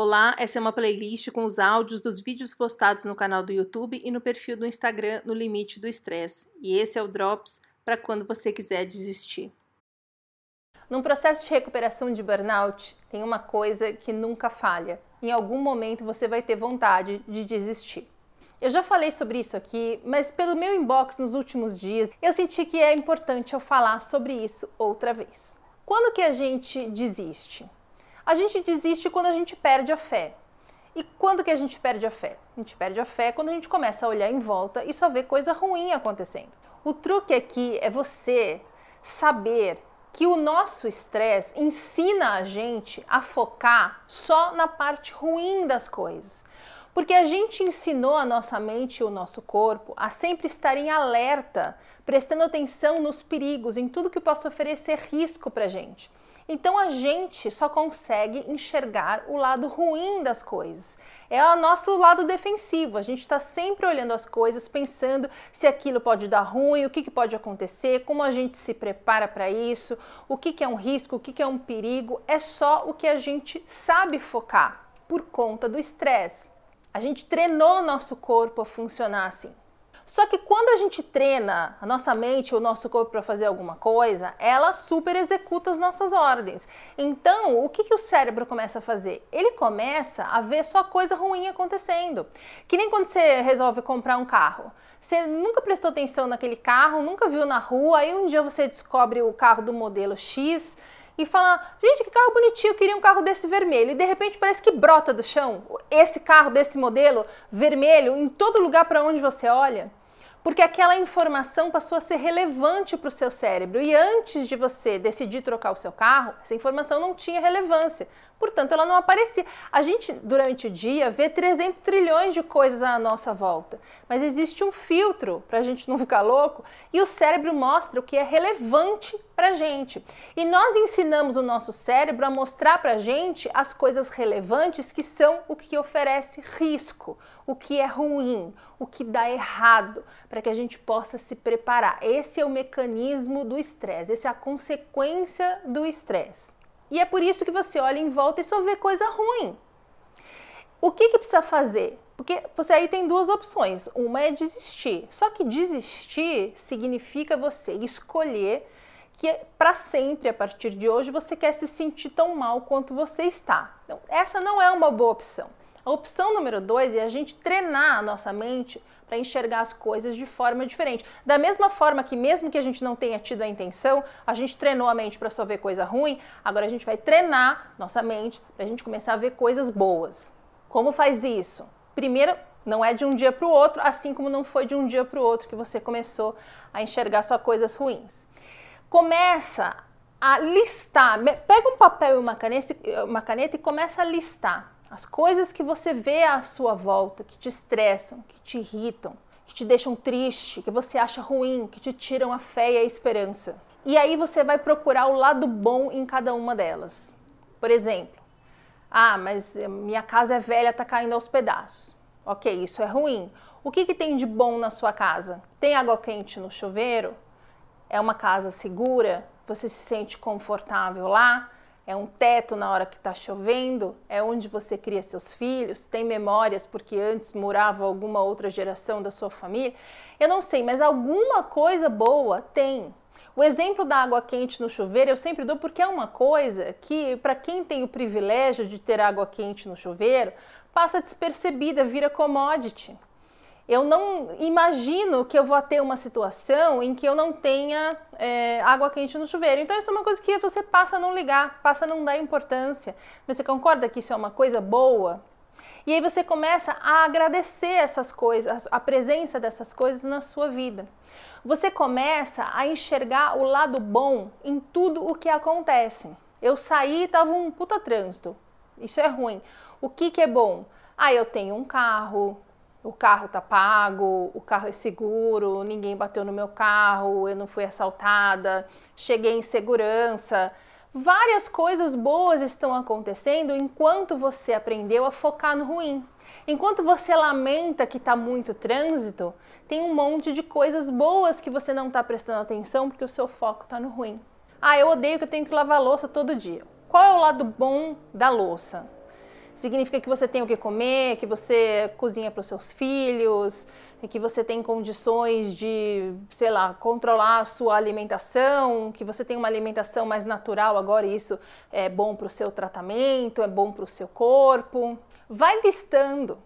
Olá, essa é uma playlist com os áudios dos vídeos postados no canal do YouTube e no perfil do Instagram no Limite do Estresse. E esse é o Drops para quando você quiser desistir. Num processo de recuperação de burnout, tem uma coisa que nunca falha. Em algum momento você vai ter vontade de desistir. Eu já falei sobre isso aqui, mas pelo meu inbox nos últimos dias, eu senti que é importante eu falar sobre isso outra vez. Quando que a gente desiste? A gente desiste quando a gente perde a fé. E quando que a gente perde a fé? A gente perde a fé quando a gente começa a olhar em volta e só vê coisa ruim acontecendo. O truque aqui é você saber que o nosso estresse ensina a gente a focar só na parte ruim das coisas. Porque a gente ensinou a nossa mente e o nosso corpo a sempre estar em alerta, prestando atenção nos perigos, em tudo que possa oferecer risco para gente. Então a gente só consegue enxergar o lado ruim das coisas. É o nosso lado defensivo. A gente está sempre olhando as coisas, pensando se aquilo pode dar ruim, o que, que pode acontecer, como a gente se prepara para isso, o que, que é um risco, o que, que é um perigo. É só o que a gente sabe focar por conta do estresse. A gente treinou nosso corpo a funcionar assim. Só que quando a gente treina a nossa mente, o nosso corpo para fazer alguma coisa, ela super executa as nossas ordens. Então, o que, que o cérebro começa a fazer? Ele começa a ver só coisa ruim acontecendo. Que nem quando você resolve comprar um carro. Você nunca prestou atenção naquele carro, nunca viu na rua, aí um dia você descobre o carro do modelo X e fala: gente, que carro bonitinho, eu queria um carro desse vermelho. E de repente parece que brota do chão esse carro desse modelo vermelho em todo lugar para onde você olha porque aquela informação passou a ser relevante para o seu cérebro. E antes de você decidir trocar o seu carro, essa informação não tinha relevância. Portanto, ela não aparecia. A gente, durante o dia, vê 300 trilhões de coisas à nossa volta, mas existe um filtro para a gente não ficar louco e o cérebro mostra o que é relevante para a gente. E nós ensinamos o nosso cérebro a mostrar para a gente as coisas relevantes que são o que oferece risco, o que é ruim, o que dá errado, para que a gente possa se preparar. Esse é o mecanismo do estresse, essa é a consequência do estresse. E é por isso que você olha em volta e só vê coisa ruim. O que, que precisa fazer? Porque você aí tem duas opções. Uma é desistir. Só que desistir significa você escolher que para sempre, a partir de hoje, você quer se sentir tão mal quanto você está. Então, essa não é uma boa opção. A opção número dois é a gente treinar a nossa mente para enxergar as coisas de forma diferente. Da mesma forma que, mesmo que a gente não tenha tido a intenção, a gente treinou a mente para só ver coisa ruim, agora a gente vai treinar nossa mente para a gente começar a ver coisas boas. Como faz isso? Primeiro, não é de um dia para o outro, assim como não foi de um dia para o outro que você começou a enxergar só coisas ruins. Começa a listar, pega um papel e uma caneta, uma caneta e começa a listar as coisas que você vê à sua volta, que te estressam, que te irritam, que te deixam triste, que você acha ruim, que te tiram a fé e a esperança. E aí você vai procurar o lado bom em cada uma delas. Por exemplo, ah, mas minha casa é velha, está caindo aos pedaços. Ok, isso é ruim. O que, que tem de bom na sua casa? Tem água quente no chuveiro? É uma casa segura? Você se sente confortável lá? É um teto na hora que está chovendo, é onde você cria seus filhos, tem memórias porque antes morava alguma outra geração da sua família. Eu não sei, mas alguma coisa boa tem. O exemplo da água quente no chuveiro eu sempre dou porque é uma coisa que, para quem tem o privilégio de ter água quente no chuveiro, passa despercebida, vira commodity eu não imagino que eu vou ter uma situação em que eu não tenha é, água quente no chuveiro. Então, isso é uma coisa que você passa a não ligar, passa a não dar importância. Você concorda que isso é uma coisa boa? E aí você começa a agradecer essas coisas, a presença dessas coisas na sua vida. Você começa a enxergar o lado bom em tudo o que acontece. Eu saí e estava um puta trânsito. Isso é ruim. O que, que é bom? Ah, eu tenho um carro, o carro está pago, o carro é seguro, ninguém bateu no meu carro, eu não fui assaltada, cheguei em segurança. Várias coisas boas estão acontecendo enquanto você aprendeu a focar no ruim. Enquanto você lamenta que está muito trânsito, tem um monte de coisas boas que você não está prestando atenção porque o seu foco está no ruim. Ah, eu odeio que eu tenho que lavar louça todo dia. Qual é o lado bom da louça? Significa que você tem o que comer, que você cozinha para os seus filhos, que você tem condições de, sei lá, controlar a sua alimentação, que você tem uma alimentação mais natural agora e isso é bom para o seu tratamento, é bom para o seu corpo. Vai listando.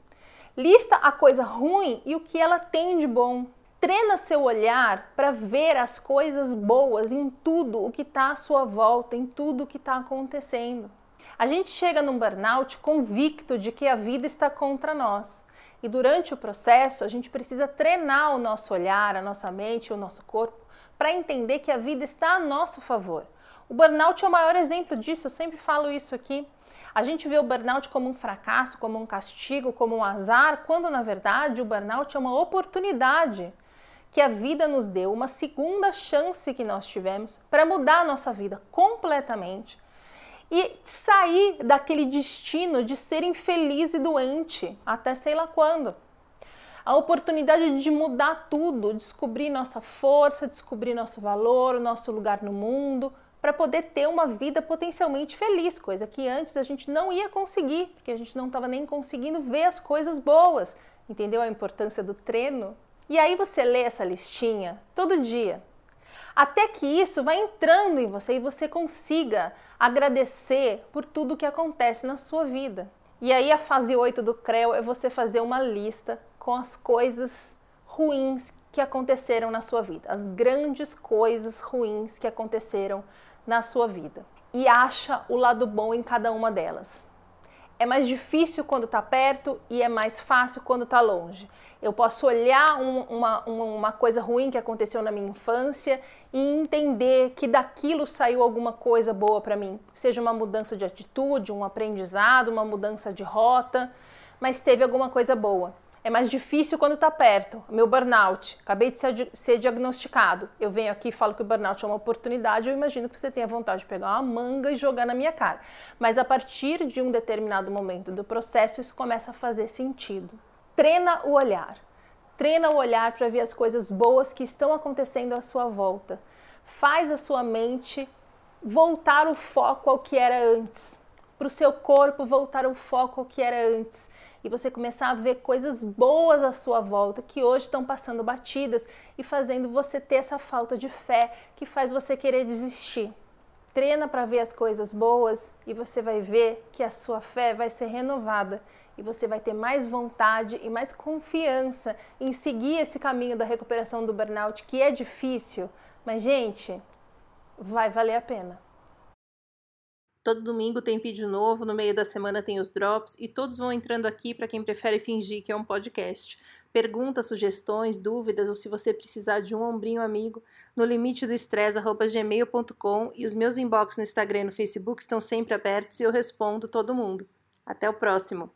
Lista a coisa ruim e o que ela tem de bom. Treina seu olhar para ver as coisas boas em tudo o que está à sua volta, em tudo o que está acontecendo. A gente chega num burnout convicto de que a vida está contra nós. E durante o processo, a gente precisa treinar o nosso olhar, a nossa mente, o nosso corpo, para entender que a vida está a nosso favor. O burnout é o maior exemplo disso, eu sempre falo isso aqui. A gente vê o burnout como um fracasso, como um castigo, como um azar, quando na verdade o burnout é uma oportunidade que a vida nos deu, uma segunda chance que nós tivemos para mudar a nossa vida completamente e sair daquele destino de ser infeliz e doente até sei lá quando. A oportunidade de mudar tudo, descobrir nossa força, descobrir nosso valor, o nosso lugar no mundo, para poder ter uma vida potencialmente feliz, coisa que antes a gente não ia conseguir, porque a gente não estava nem conseguindo ver as coisas boas. Entendeu a importância do treino? E aí você lê essa listinha todo dia, até que isso vai entrando em você e você consiga agradecer por tudo que acontece na sua vida. E aí a fase 8 do CREO é você fazer uma lista com as coisas ruins que aconteceram na sua vida, as grandes coisas ruins que aconteceram na sua vida. E acha o lado bom em cada uma delas. É mais difícil quando está perto e é mais fácil quando está longe. Eu posso olhar um, uma, uma coisa ruim que aconteceu na minha infância e entender que daquilo saiu alguma coisa boa para mim. Seja uma mudança de atitude, um aprendizado, uma mudança de rota, mas teve alguma coisa boa. É mais difícil quando está perto. Meu burnout, acabei de ser, ser, diagnosticado. Eu venho aqui e falo que o burnout é uma oportunidade. Eu imagino que você tenha vontade de pegar uma manga e jogar na minha cara. Mas a partir de um determinado momento do processo, isso começa a fazer sentido. Treina o olhar. Treina o olhar para ver as coisas boas que estão acontecendo à sua volta. Faz a sua mente voltar o foco ao que era antes. Para o seu corpo voltar o foco ao que era antes e você começar a ver coisas boas à sua volta que hoje estão passando batidas e fazendo você ter essa falta de fé que faz você querer desistir. Treina para ver as coisas boas e você vai ver que a sua fé vai ser renovada e você vai ter mais vontade e mais confiança em seguir esse caminho da recuperação do burnout, que é difícil, mas gente, vai valer a pena. Todo domingo tem vídeo novo, no meio da semana tem os drops e todos vão entrando aqui para quem prefere fingir que é um podcast. Perguntas, sugestões, dúvidas ou se você precisar de um ombrinho amigo, no limite do estresse@gmail.com e os meus inbox no Instagram e no Facebook estão sempre abertos e eu respondo todo mundo. Até o próximo.